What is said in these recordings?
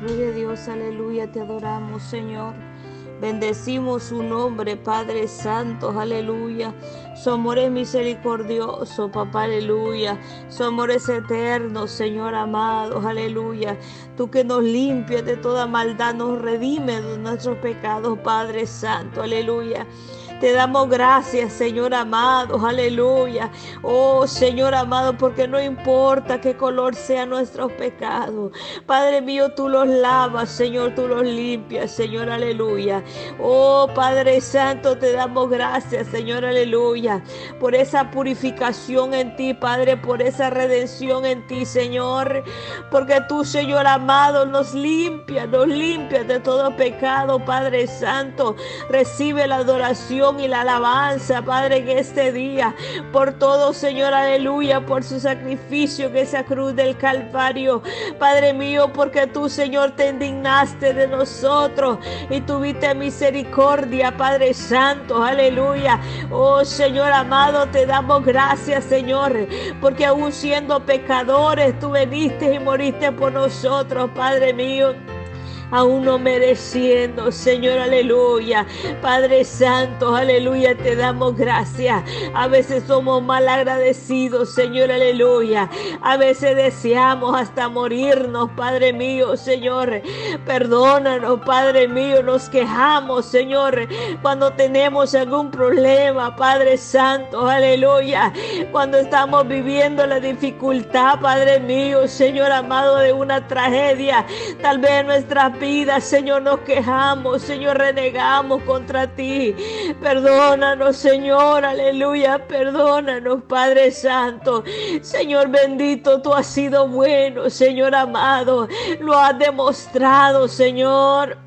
Gloria a Dios, aleluya, te adoramos, Señor. Bendecimos su nombre, Padre Santo, aleluya. Su amor es misericordioso, papá, aleluya. Su amor es eterno, Señor amado, aleluya. Tú que nos limpias de toda maldad, nos redime de nuestros pecados, Padre Santo, aleluya. Te damos gracias, Señor amado, aleluya. Oh, Señor amado, porque no importa qué color sea nuestros pecados. Padre mío, tú los lavas, Señor, tú los limpias, Señor, aleluya. Oh, Padre Santo, te damos gracias, Señor, aleluya, por esa purificación en ti, Padre, por esa redención en ti, Señor. Porque tú, Señor amado, nos limpias, nos limpias de todo pecado, Padre Santo. Recibe la adoración y la alabanza, Padre, en este día. Por todo, Señor, aleluya, por su sacrificio en esa cruz del Calvario. Padre mío, porque tú, Señor, te indignaste de nosotros y tuviste misericordia, Padre Santo, aleluya. Oh, Señor amado, te damos gracias, Señor, porque aún siendo pecadores, tú veniste y moriste por nosotros, Padre mío aún no mereciendo, Señor, aleluya. Padre Santo, aleluya, te damos gracias. A veces somos mal agradecidos, Señor, aleluya. A veces deseamos hasta morirnos, Padre mío, Señor. Perdónanos, Padre mío, nos quejamos, Señor, cuando tenemos algún problema, Padre Santo, aleluya. Cuando estamos viviendo la dificultad, Padre mío, Señor amado, de una tragedia, tal vez nuestra vida, Señor, nos quejamos, Señor, renegamos contra ti. Perdónanos, Señor, aleluya, perdónanos, Padre Santo. Señor bendito, tú has sido bueno, Señor amado, lo has demostrado, Señor.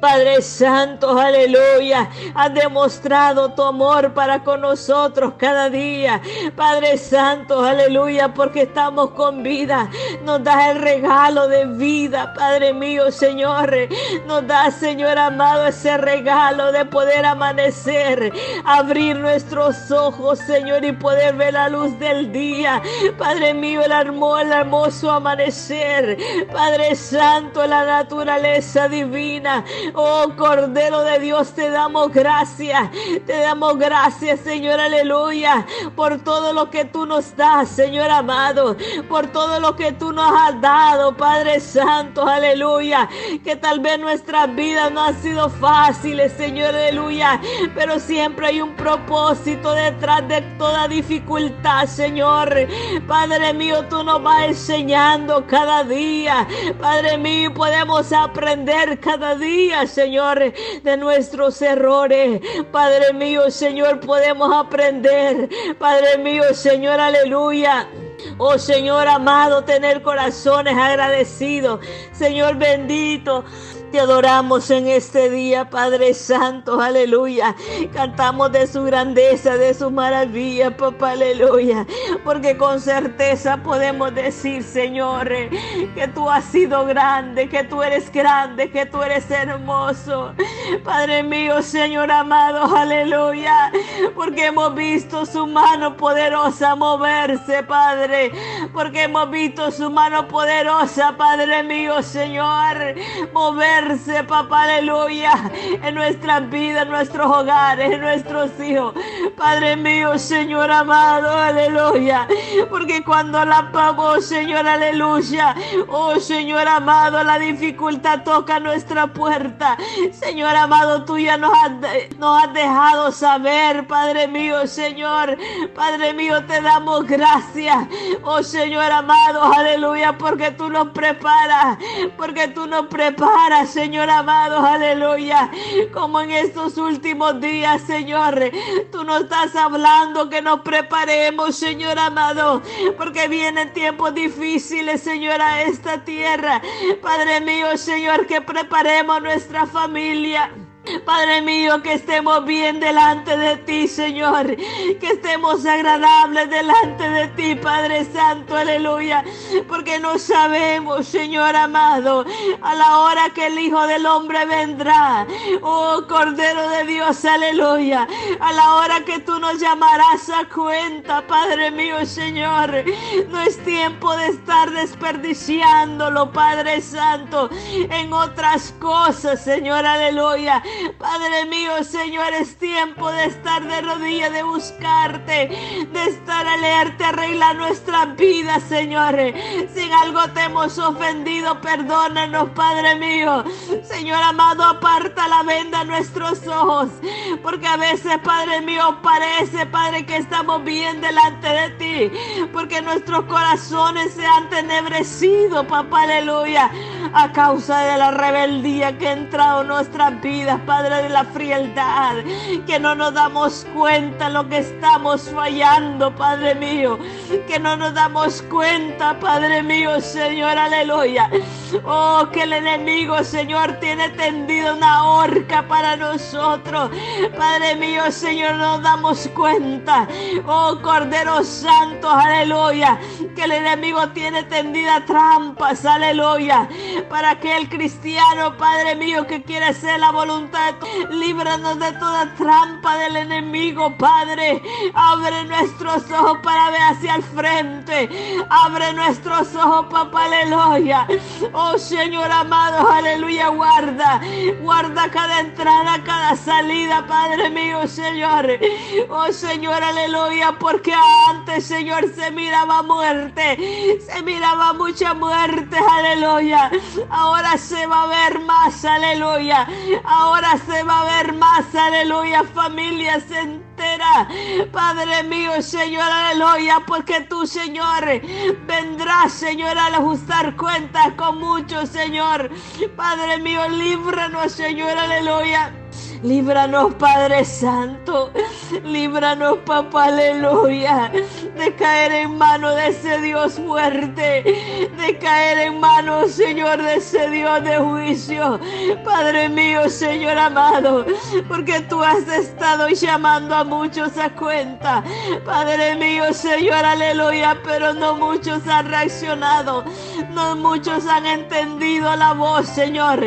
Padre Santo, aleluya, has demostrado tu amor para con nosotros cada día. Padre Santo, aleluya, porque estamos con vida. Nos das el regalo de vida, Padre mío, Señor. Nos das, Señor amado, ese regalo de poder amanecer, abrir nuestros ojos, Señor, y poder ver la luz del día. Padre mío, el, el hermoso amanecer. Padre Santo, la naturaleza divina. Oh Cordero de Dios, te damos gracias. Te damos gracias, Señor, aleluya, por todo lo que tú nos das, Señor amado, por todo lo que tú nos has dado, Padre Santo, aleluya. Que tal vez nuestras vidas no han sido fáciles, Señor, aleluya, pero siempre hay un propósito detrás de toda dificultad, Señor. Padre mío, tú nos vas enseñando cada día. Padre mío, podemos aprender cada día. Señor, de nuestros errores. Padre mío, Señor, podemos aprender. Padre mío, Señor, aleluya. Oh Señor amado, tener corazones agradecidos. Señor bendito. Te adoramos en este día, Padre Santo, aleluya. Cantamos de su grandeza, de su maravilla, papá, aleluya. Porque con certeza podemos decir, Señor, que tú has sido grande, que tú eres grande, que tú eres hermoso. Padre mío, Señor amado, aleluya. Porque hemos visto su mano poderosa moverse, Padre. Porque hemos visto su mano poderosa, Padre mío, Señor, papá, aleluya, en nuestras vidas, en nuestros hogares, en nuestros hijos. Padre mío, Señor amado, aleluya. Porque cuando la pagamos, Señor, aleluya. Oh, Señor amado, la dificultad toca nuestra puerta. Señor amado, tú ya nos has dejado saber, Padre mío, Señor. Padre mío, te damos gracias. Oh, Señor amado, aleluya, porque tú nos preparas, porque tú nos preparas, Señor amado, aleluya. Como en estos últimos días, Señor, tú nos estás hablando que nos preparemos, Señor amado, porque vienen tiempos difíciles, Señor, a esta tierra. Padre mío, Señor, que preparemos nuestra familia. Padre mío, que estemos bien delante de ti, Señor. Que estemos agradables delante de ti, Padre Santo, aleluya. Porque no sabemos, Señor amado, a la hora que el Hijo del Hombre vendrá. Oh Cordero de Dios, aleluya. A la hora que tú nos llamarás a cuenta, Padre mío, Señor. No es tiempo de estar desperdiciándolo, Padre Santo, en otras cosas, Señor, aleluya. Padre mío, Señor, es tiempo de estar de rodillas, de buscarte, de estar a leerte, arreglar nuestra vida, Señor. Si en algo te hemos ofendido, perdónanos, Padre mío. Señor amado, aparta la venda a nuestros ojos, porque a veces, Padre mío, parece, Padre, que estamos bien delante de ti, porque nuestros corazones se han tenebrecido, papá, aleluya, a causa de la rebeldía que ha entrado en nuestras vidas, Padre, de la frialdad, que no nos damos cuenta lo que estamos fallando, Padre mío, que no nos damos cuenta, Padre mío, Señor, aleluya. Oh, que el enemigo, Señor, tiene tendido una horca para nosotros. Padre mío, Señor, nos damos cuenta. Oh, Cordero Santo, aleluya. Que el enemigo tiene tendida trampas, aleluya. Para que el cristiano, Padre mío, que quiere hacer la voluntad líbranos de toda trampa del enemigo, Padre. Abre nuestros ojos para ver hacia el frente. Abre nuestros ojos, papá, aleluya. Oh Señor amado, aleluya, guarda. Guarda cada entrada, cada salida, Padre mío, Señor. Oh Señor, aleluya, porque antes, Señor, se miraba muerte. Se miraba mucha muerte, aleluya. Ahora se va a ver más, aleluya. Ahora se va a ver más, aleluya. Familias entera. Padre mío, Señor, aleluya, porque tú, Señor, vendrás, Señor, al ajustar cuentas con muchos, Señor. Padre mío, líbranos, Señor, aleluya. Líbranos, Padre Santo. Líbranos, papá, aleluya. De caer en manos de ese Dios fuerte. De caer en manos, Señor, de ese Dios de juicio. Padre mío, Señor amado. Porque tú has estado llamando a muchos a cuenta. Padre mío, Señor, aleluya. Pero no muchos han reaccionado. No muchos han entendido la voz, Señor.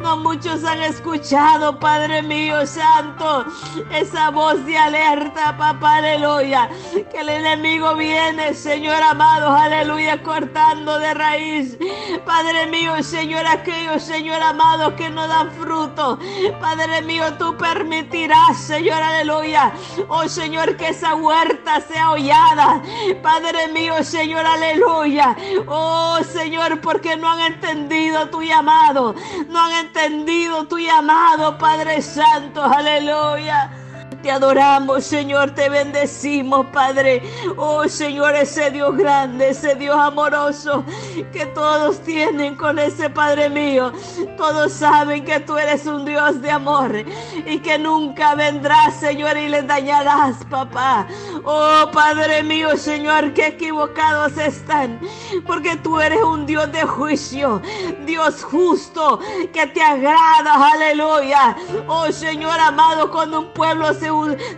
No muchos han escuchado, Padre mío mío santo, esa voz de alerta, papá, aleluya, que el enemigo viene, Señor amado, aleluya, cortando de raíz, Padre mío, Señor, aquellos, Señor amado, que no dan fruto, Padre mío, tú permitirás, Señor, aleluya, oh Señor, que esa huerta sea hollada, Padre mío, Señor, aleluya, oh Señor, porque no han entendido tu llamado, no han entendido tu llamado, Padre Santo santo, aleluya. Te adoramos, Señor, te bendecimos, Padre. Oh, Señor, ese Dios grande, ese Dios amoroso que todos tienen con ese Padre mío. Todos saben que tú eres un Dios de amor y que nunca vendrás, Señor, y les dañarás, papá. Oh, Padre mío, Señor, que equivocados están, porque tú eres un Dios de juicio, Dios justo, que te agrada, aleluya. Oh, Señor amado, cuando un pueblo se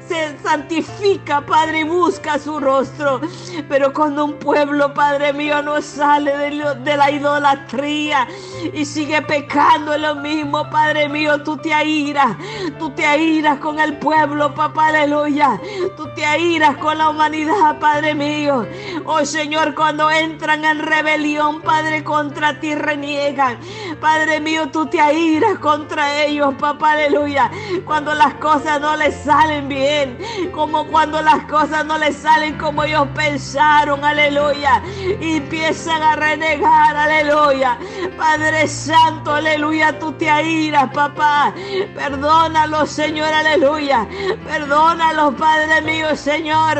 se, santifica, Padre, y busca su rostro. Pero cuando un pueblo, Padre mío, no sale de, la idolatría y sigue pecando lo mismo, Padre mío, tú te airas, tú te airas con el pueblo, papá, aleluya. Tú te airas con la humanidad, Padre mío. Oh Señor, cuando entran en rebelión, Padre, contra ti reniegan. Padre mío, tú te airas contra ellos, papá, aleluya. Cuando las cosas no les salen salen bien, como cuando las cosas no les salen como ellos pensaron, aleluya, y empiezan a renegar, aleluya. Padre Santo, aleluya, tú te airas, papá. Perdónalos, Señor, aleluya. Perdónalos, Padre mío, Señor.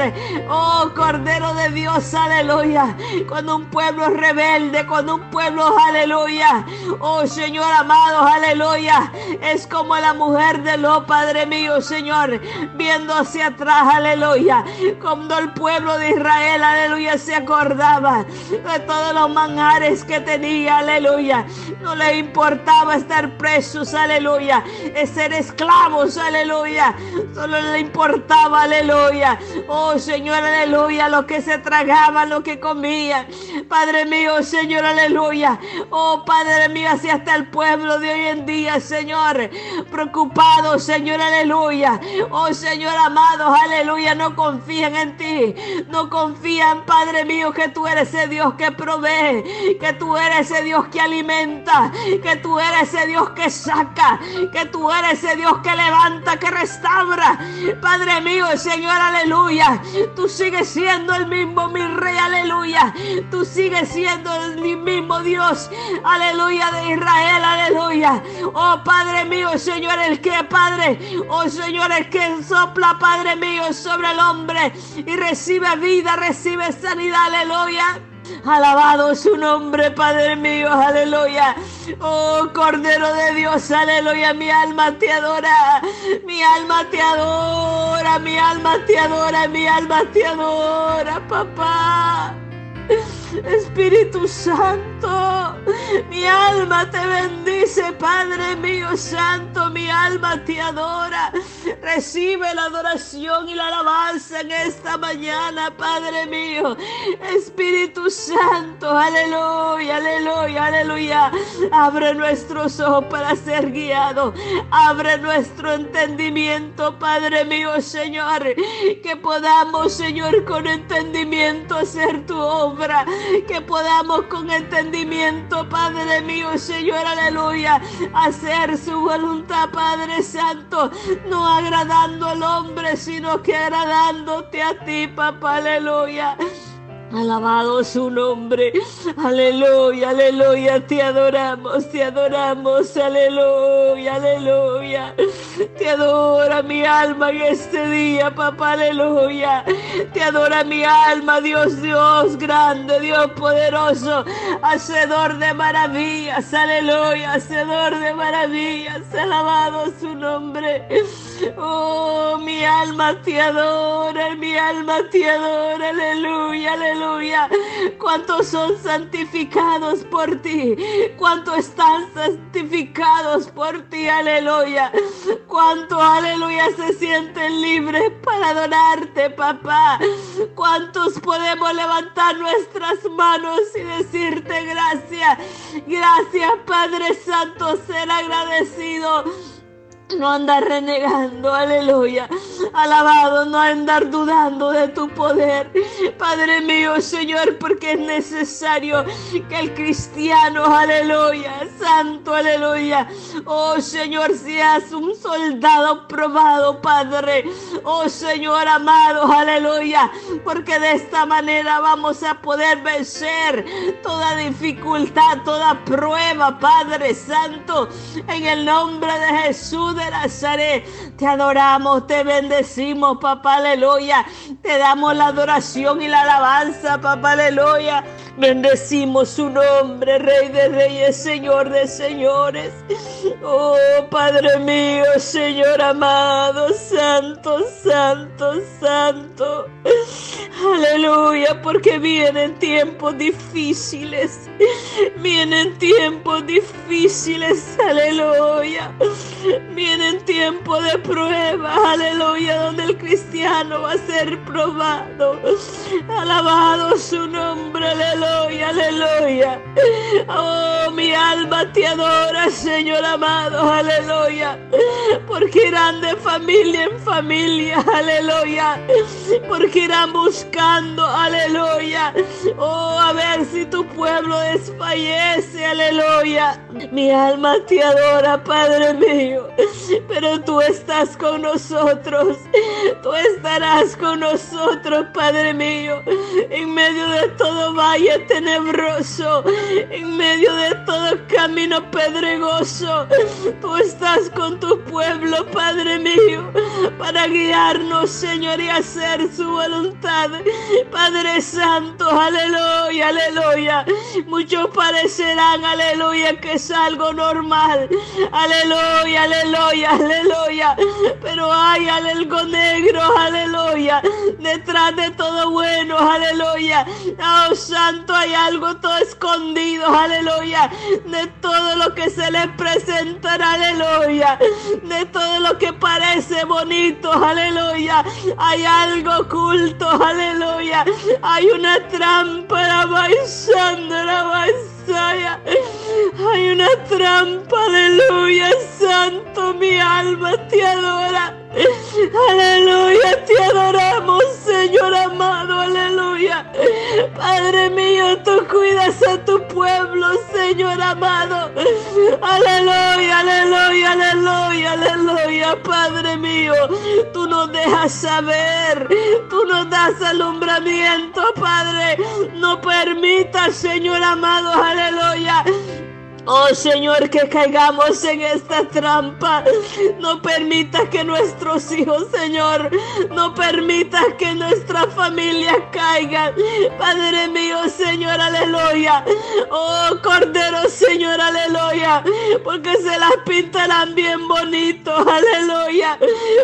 Oh, Cordero de Dios, aleluya. Cuando un pueblo es rebelde, cuando un pueblo, aleluya. Oh, Señor amado, aleluya. Es como la mujer de lo, Padre mío, Señor viendo hacia atrás, aleluya, cuando el pueblo de Israel, aleluya, se acordaba de todos los manjares que tenía, aleluya, no le importaba estar presos, aleluya, ser esclavos, aleluya, solo le importaba, aleluya, oh Señor, aleluya, lo que se tragaba, lo que comía, Padre mío, Señor, aleluya, oh Padre mío, así hasta el pueblo de hoy en día, Señor, preocupado, Señor, aleluya, oh Señor amado, aleluya, no confían en ti, no confían, Padre mío, que tú eres ese Dios que provee, que tú eres ese Dios que alimenta, que tú eres ese Dios que saca, que tú eres ese Dios que levanta, que restaura. Padre mío, Señor, aleluya. Tú sigues siendo el mismo, mi rey, aleluya. Tú sigues siendo el mismo Dios, aleluya, de Israel, aleluya. Oh Padre mío, Señor, el que, Padre, oh Señor, el que sopla, Padre mío, sobre el hombre y recibe vida, recibe sanidad, aleluya. Alabado su nombre, Padre mío, aleluya. Oh Cordero de Dios, aleluya. Mi alma te adora, mi alma te adora, mi alma te adora, mi alma te adora, papá. Espíritu Santo, mi alma te bendice, Padre mío Santo, mi alma te adora. Recibe la adoración y la alabanza en esta mañana, Padre mío. Espíritu Santo, aleluya, aleluya, aleluya. Abre nuestros ojos para ser guiados. Abre nuestro entendimiento, Padre mío, Señor. Que podamos, Señor, con entendimiento hacer tu obra que podamos con entendimiento, Padre mío, Señor, aleluya, hacer su voluntad, Padre Santo, no agradando al hombre, sino que agradándote a ti, papá, aleluya. Alabado su nombre. Aleluya, aleluya. Te adoramos, te adoramos. Aleluya, aleluya. Te adora mi alma en este día, papá. Aleluya. Te adora mi alma, Dios, Dios grande, Dios poderoso. Hacedor de maravillas. Aleluya. Hacedor de maravillas. Alabado su nombre. Oh, mi alma te adora, mi alma te adora. Aleluya, aleluya aleluya. ¿Cuántos son santificados por ti? ¿Cuántos están santificados por ti? Aleluya. ¿Cuánto, aleluya, se sienten libres para adorarte, papá? ¿Cuántos podemos levantar nuestras manos y decirte gracias? Gracias, Padre Santo, ser agradecido no andar renegando, aleluya. Alabado, no andar dudando de tu poder. Padre mío, Señor, porque es necesario que el cristiano, aleluya, santo, aleluya. Oh Señor, seas un soldado probado, Padre. Oh Señor amado, aleluya. Porque de esta manera vamos a poder vencer toda dificultad, toda prueba, Padre Santo. En el nombre de Jesús Te adoramos, te bendecimos, papá, aleluya. Te damos la adoración y la alabanza, papá, aleluya. Bendecimos su nombre, Rey de Reyes, Señor de Señores. Oh, Padre mío, Señor amado, Santo, Santo, Santo. Aleluya, porque vienen tiempos difíciles. Vienen tiempos difíciles, aleluya. Vienen tiempos de prueba, aleluya, donde el cristiano va a ser probado. Alabado su nombre, aleluya, aleluya. Oh, mi alma te adora, Señor amado, aleluya. Porque irán de familia en familia, aleluya. Porque irán buscando, aleluya. Oh, a ver si tu pueblo desfallece, aleluya. Mi alma te adora, Padre mío. Pero tú estás con nosotros. Tú estarás con nosotros, Padre mío. En medio de todo valle tenebroso, en medio de todo camino pedregoso. Tú estás con tu pueblo, Padre mío, para guiarnos, Señor, y hacer su voluntad. Padre Santo, aleluya, aleluya. Muchos parecerán, aleluya, que es algo normal. Aleluya, aleluya, aleluya. Pero hay algo negro, aleluya. Detrás de todo bueno, aleluya. Oh Santo, hay algo todo escondido, aleluya. De todo lo que se le presentará, aleluya. De todo lo que parece bonito, aleluya. Hay algo oculto, aleluya. Hay una trampa, la hay una trampa, aleluya, santo, mi alma te adora. Aleluya, te adoramos. Padre mío, tú cuidas a tu pueblo, Señor amado. Aleluya, aleluya, aleluya, aleluya, Padre mío. Tú nos dejas saber, tú nos das alumbramiento, Padre. No permitas, Señor amado, aleluya Oh Señor, que caigamos en esta trampa. No permita que nuestros hijos, Señor, no permita que nuestra familia caiga. Padre mío, Señor, aleluya. Oh Cordero, Señor, aleluya. Porque se las pintarán bien bonito, aleluya.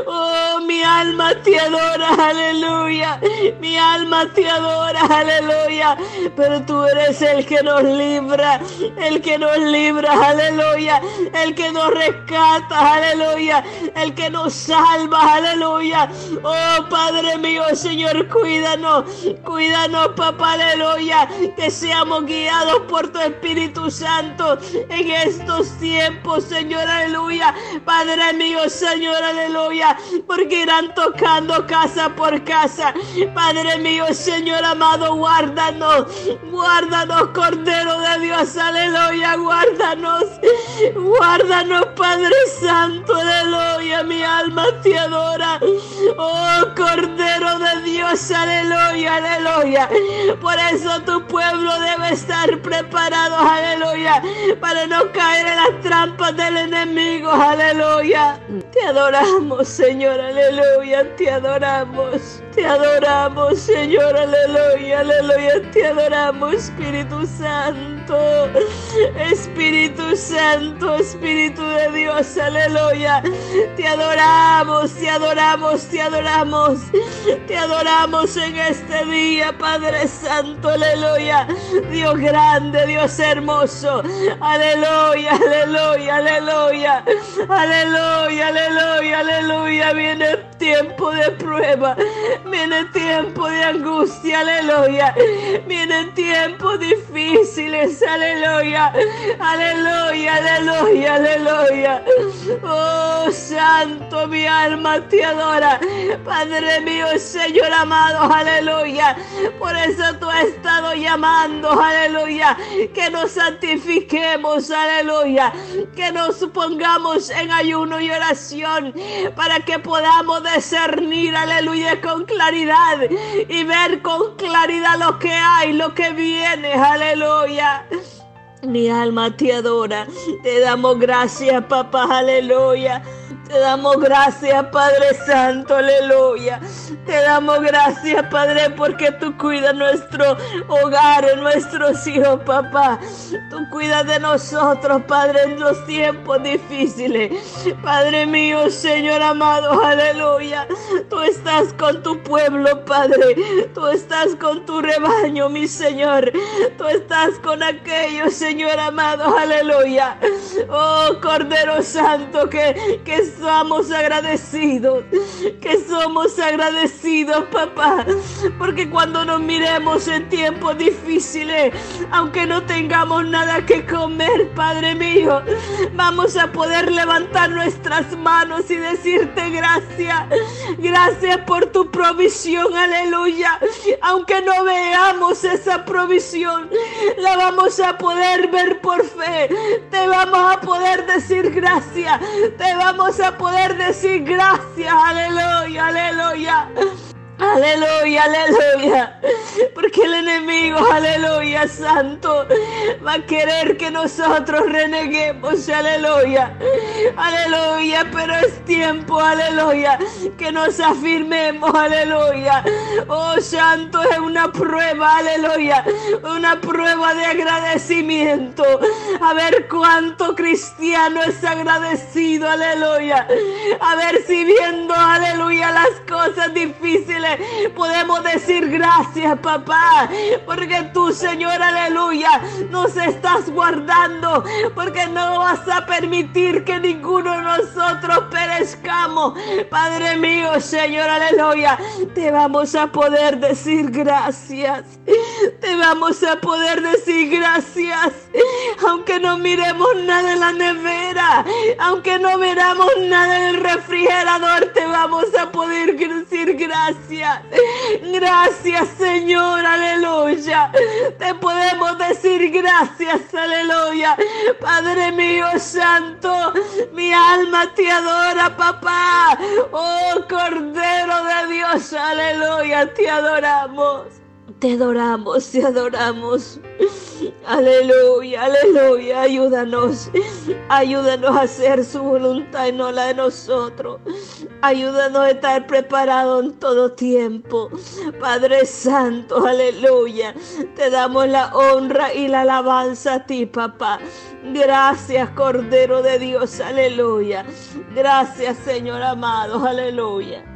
Oh, mi alma te adora, aleluya. Mi alma te adora, aleluya. Pero tú eres el que nos libra, el que nos libra, aleluya. El que nos rescata, aleluya. El que nos salva, aleluya. Oh Padre mío, Señor, cuídanos, cuídanos, papá, aleluya. Que seamos guiados por tu Espíritu Santo en estos tiempos, Señor, aleluya. Padre mío, Señor, aleluya. Porque irán tocando casa por casa. Padre mío, Señor amado, guárdanos, guárdanos, Cordero de Dios, aleluya, guárdanos, guárdanos, Padre Santo, aleluya, mi alma te adora. Oh, Cordero de Dios, aleluya, aleluya. Por eso tu pueblo debe estar preparado, aleluya, para no caer en las trampas del enemigo, aleluya. Te adoramos, Señor, aleluya, te adoramos. Te adoramos, Señor, aleluya, aleluya, te adoramos, Espíritu Santo. Espíritu Santo, Espíritu de Dios, aleluya. Te adoramos, te adoramos, te adoramos. Te adoramos en este día, Padre Santo, aleluya. Dios grande, Dios hermoso. Aleluya, aleluya, aleluya. Aleluya, aleluya, aleluya. Viene tiempo de prueba. Viene tiempo de angustia, aleluya. Vienen tiempos difíciles, aleluya. Aleluya, aleluya, aleluya. Oh, santo, mi alma te adora. Padre mío, Señor amado, aleluya. Por eso tú has estado llamando, aleluya. Que nos santifiquemos, aleluya. Que nos pongamos en ayuno y oración para que podamos discernir, aleluya, con claridad y ver con claridad lo que hay, lo que viene. Aleluya. Mi alma te adora. Te damos gracias, papá. Aleluya. Te damos gracias, Padre Santo, aleluya. Te damos gracias, Padre, porque tú cuidas nuestro hogar, nuestros hijos, papá. Tú cuidas de nosotros, Padre, en los tiempos difíciles. Padre mío, Señor amado, aleluya. Tú estás con tu pueblo, Padre. Tú estás con tu rebaño, mi Señor. Tú estás con aquellos, Señor amado, aleluya. Oh, Cordero Santo, que, que somos agradecidos, que somos agradecidos, papá, porque cuando nos miremos en tiempos difíciles, aunque no tengamos nada que comer, Padre mío, vamos a poder levantar nuestras manos y decirte gracias, gracias por tu provisión, aleluya, aunque no veamos esa provisión, la vamos a poder ver por fe, te vamos a poder decir gracias, te vamos a poder decir gracias, aleluya, aleluya. Aleluya, aleluya. Porque el enemigo, aleluya, santo, va a querer que nosotros reneguemos, aleluya. Aleluya, pero es tiempo, aleluya, que nos afirmemos, aleluya. Oh, santo, es una prueba, aleluya. Una prueba de agradecimiento. A ver cuánto cristiano es agradecido, aleluya. A ver si viendo, aleluya, las cosas difíciles podemos decir gracias, papá, porque tú, Señor, aleluya, nos estás guardando, porque no vas a permitir que ninguno de nosotros perezcamos. Padre mío, Señor, aleluya, te vamos a poder decir gracias. Te vamos a poder decir gracias, aunque no miremos nada en la nevera, aunque no miramos nada en el refrigerador, te vamos a poder decir gracias. Señor, aleluya. Te podemos decir gracias, aleluya. Padre mío santo, mi alma te adora, papá. Oh, Cordero de Dios, aleluya, te adoramos. Te adoramos, te adoramos. Aleluya, aleluya, ayúdanos. Ayúdanos a hacer su voluntad y no la de nosotros. Ayúdanos a estar preparados en todo tiempo. Padre Santo, aleluya. Te damos la honra y la alabanza a ti, papá. Gracias, Cordero de Dios, aleluya. Gracias, Señor amado, aleluya.